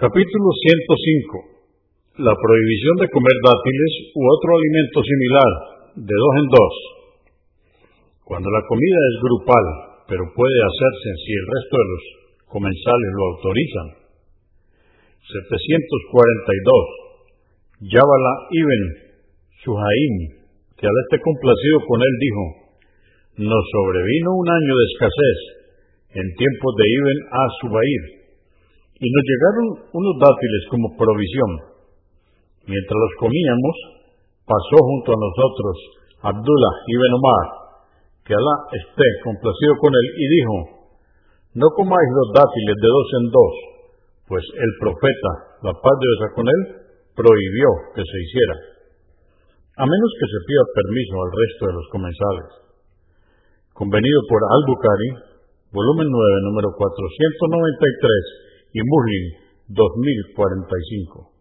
Capítulo 105. La prohibición de comer dátiles u otro alimento similar, de dos en dos. Cuando la comida es grupal, pero puede hacerse si el resto de los comensales lo autorizan. 742. Yabala ibn Shuhaim, que al esté complacido con él, dijo, nos sobrevino un año de escasez en tiempos de Ibn a y nos llegaron unos dátiles como provisión. Mientras los comíamos, pasó junto a nosotros Abdullah ibn Omar, que Alá esté complacido con él, y dijo, no comáis los dátiles de dos en dos, pues el profeta, la paz de Dios con él, prohibió que se hiciera, a menos que se pida permiso al resto de los comensales. Convenido por Al-Bukhari, volumen 9, número 493, y Muslim 2045.